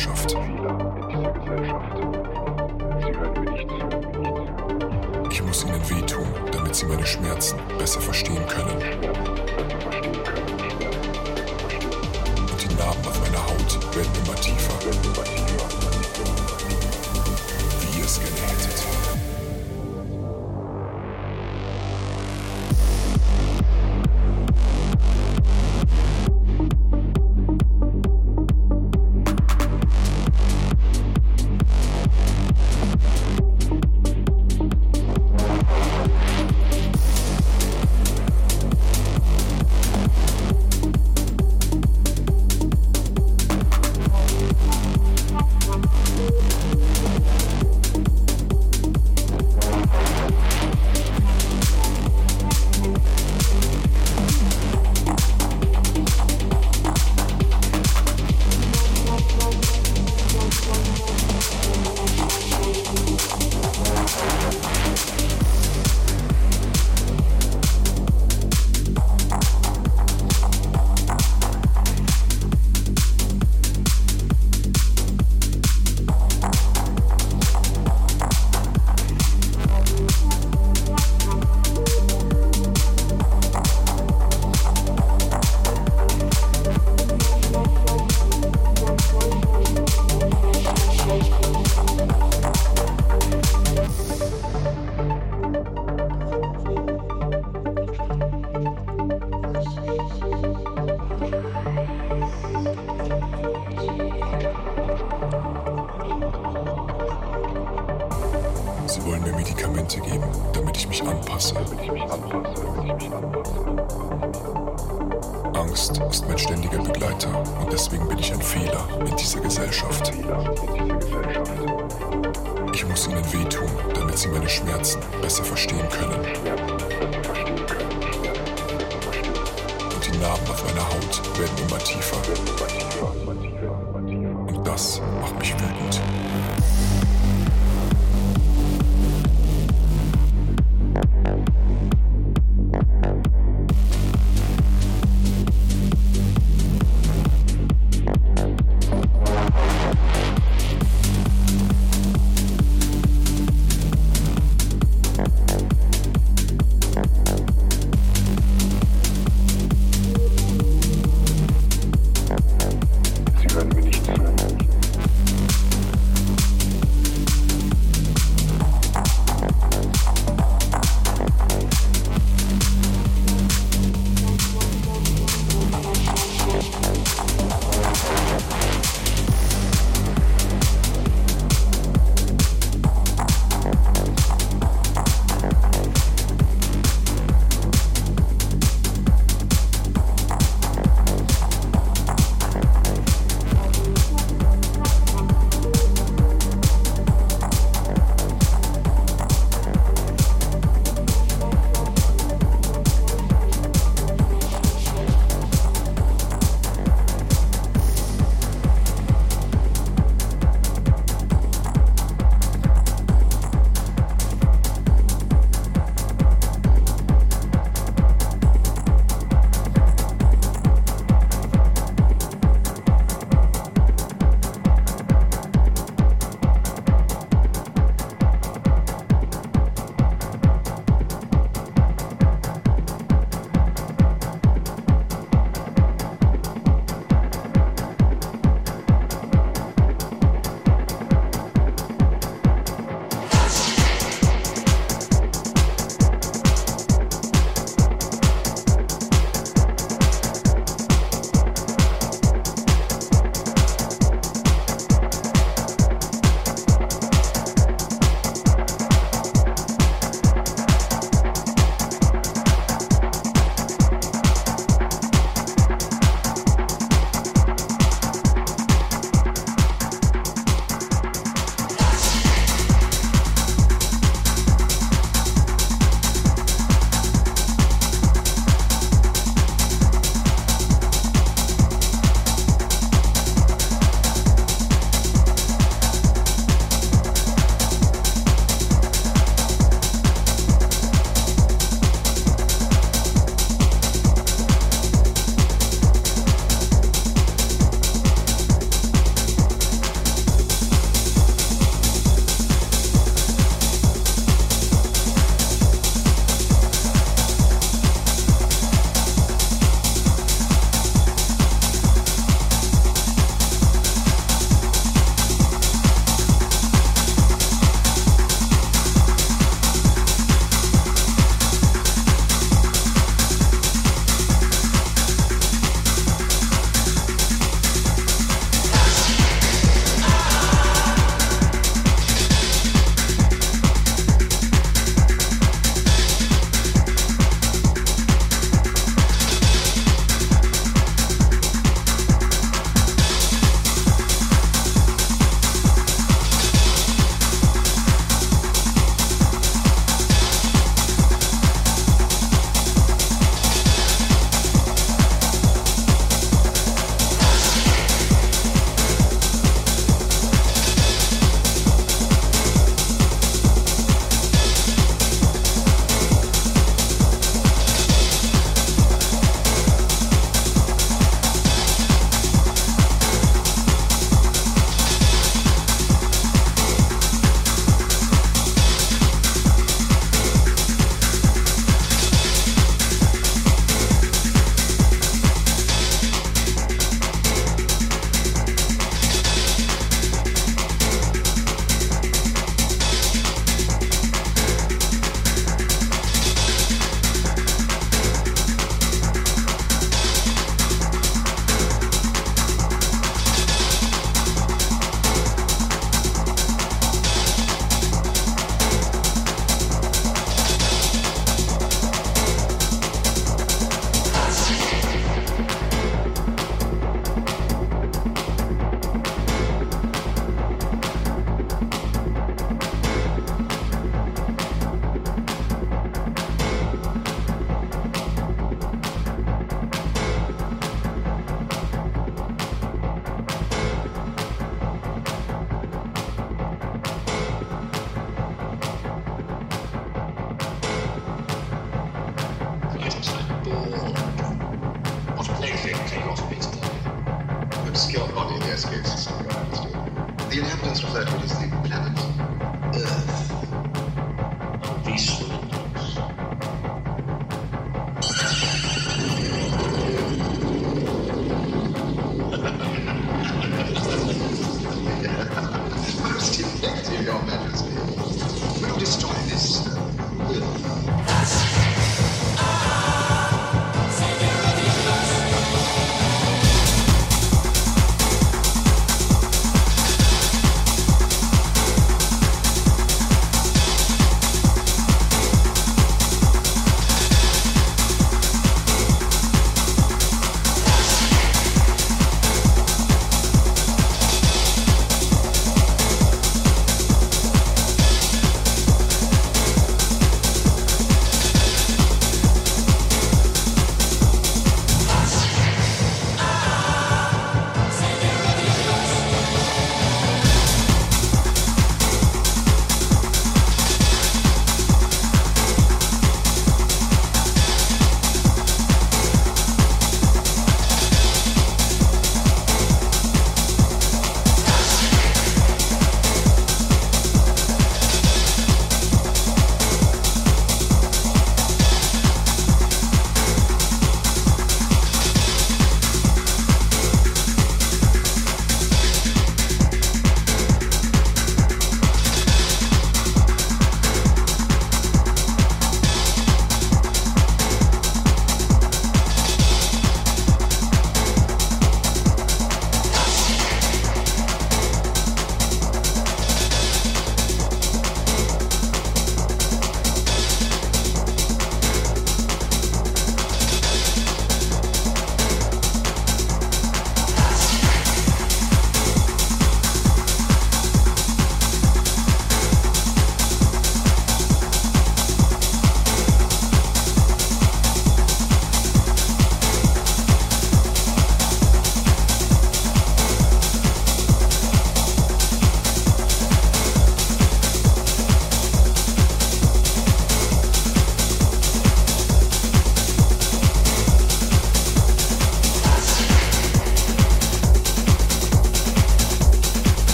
Gesellschaft. Ich muss ihnen wehtun, damit sie meine Schmerzen besser verstehen können. Und die Narben auf meiner Haut werden immer tiefer. Wie ihr es gerne hättet.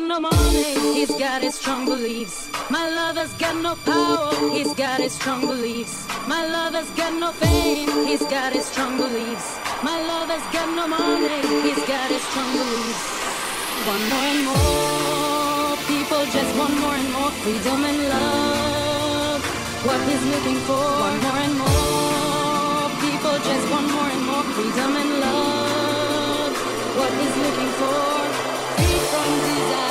Got no money, he's got his strong beliefs. My lover's got no power, he's got his strong beliefs. My lover's got no fame, he's got his strong beliefs. My lover's got no money, he's got his strong beliefs. One more and more people just want more and more freedom and love. What he's looking for, one more and more people just want more and more freedom and love. What he's looking for free from desire.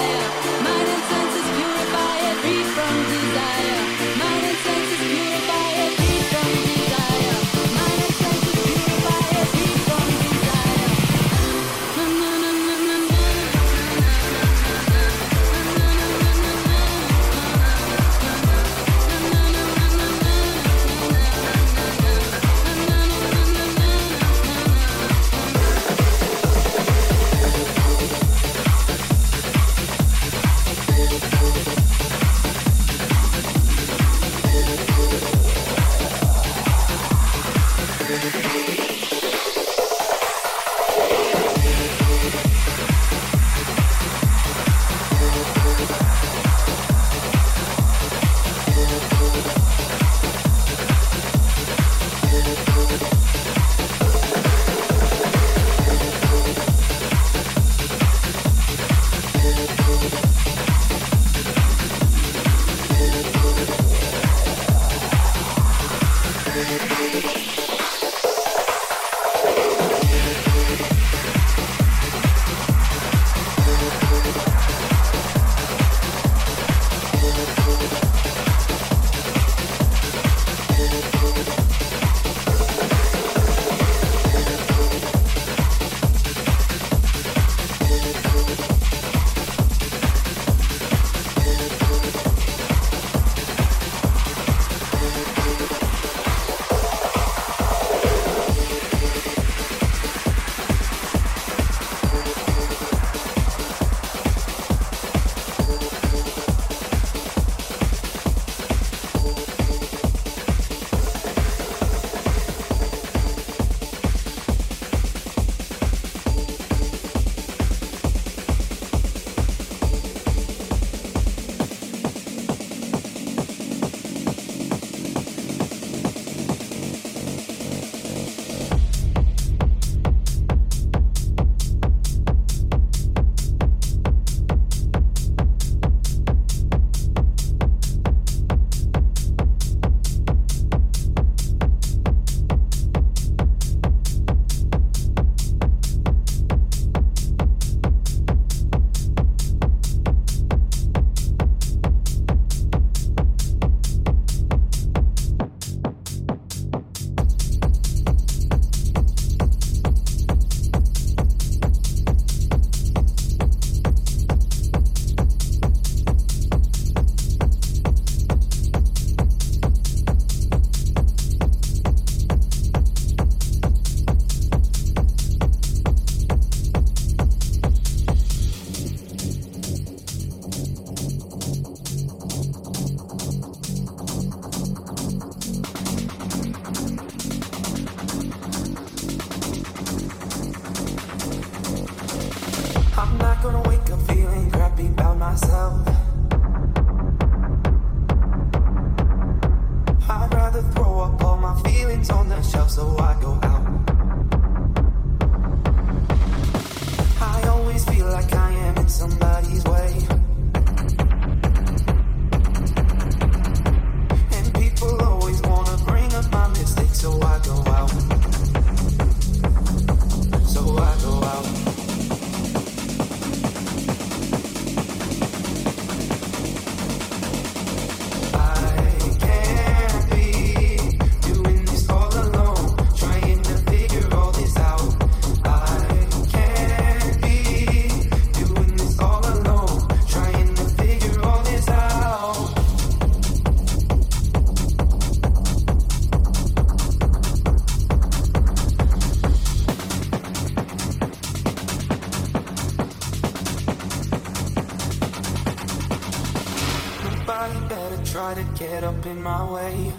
In my way.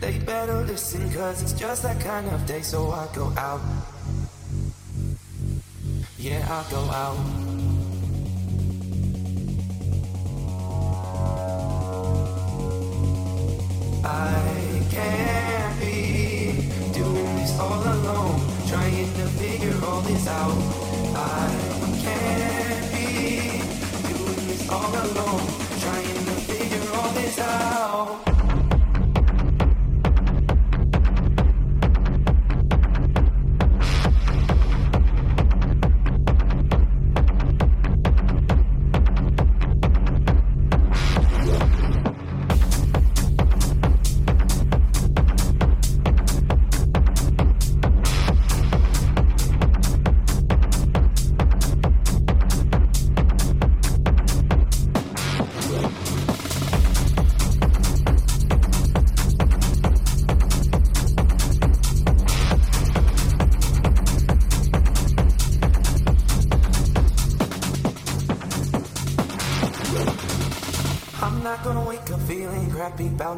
They better listen, cause it's just that kind of day, so I go out. Yeah, I go out. I can't be doing this all alone, trying to figure all this out. I can't all alone, trying to figure all this out.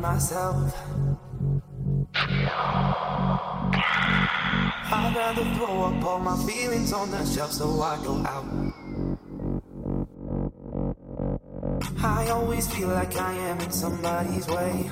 Myself. I'd rather throw up all my feelings on the shelf so I go out. I always feel like I am in somebody's way.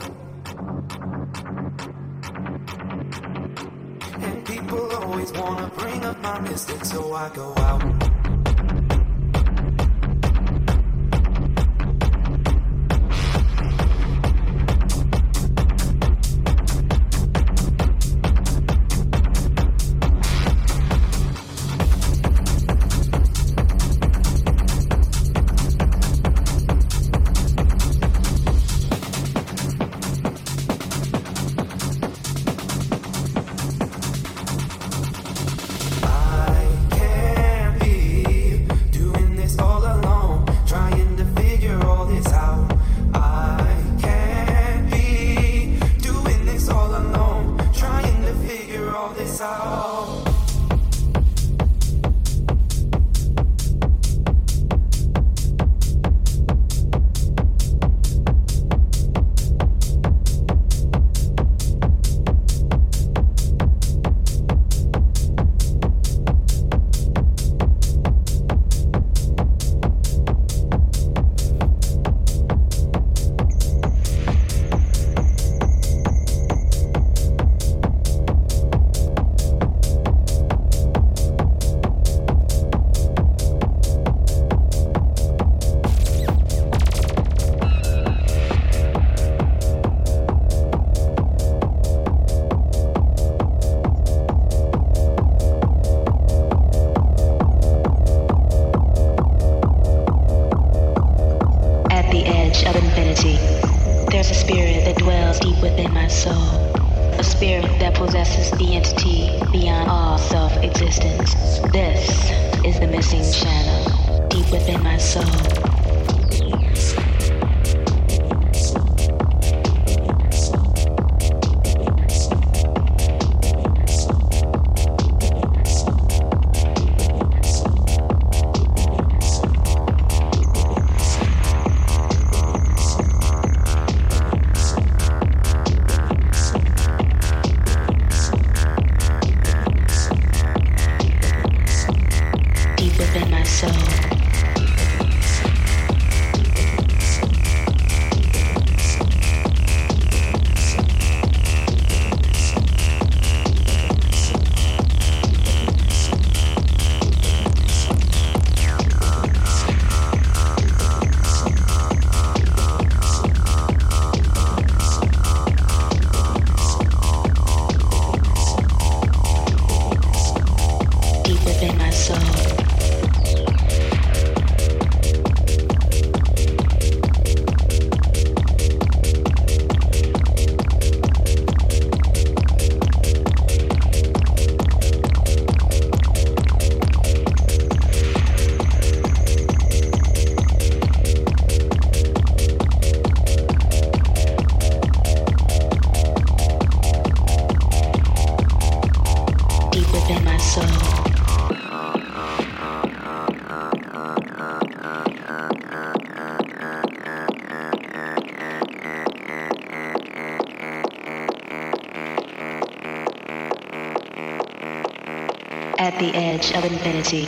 Edge of infinity,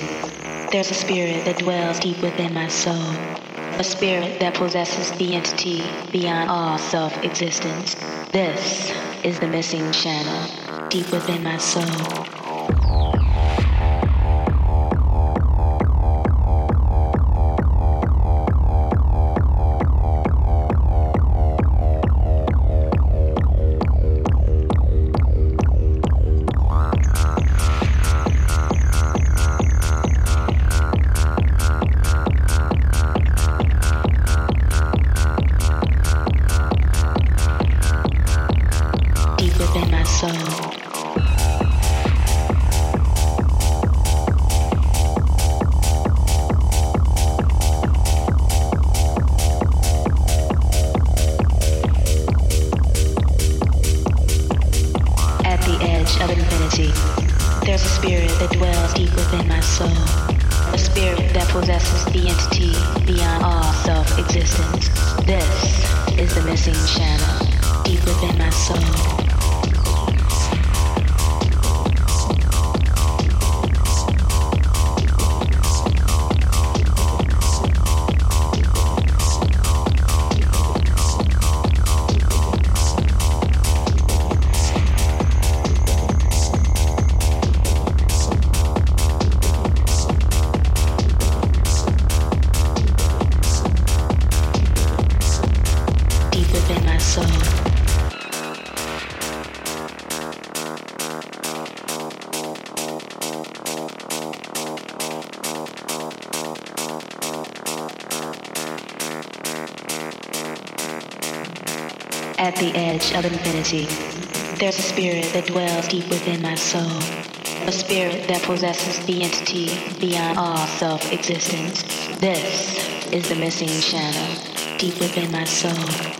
there's a spirit that dwells deep within my soul. A spirit that possesses the entity beyond all self existence. This is the missing channel deep within my soul. Of infinity. There's a spirit that dwells deep within my soul. A spirit that possesses the entity beyond all self-existence. This is the missing shadow deep within my soul.